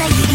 ない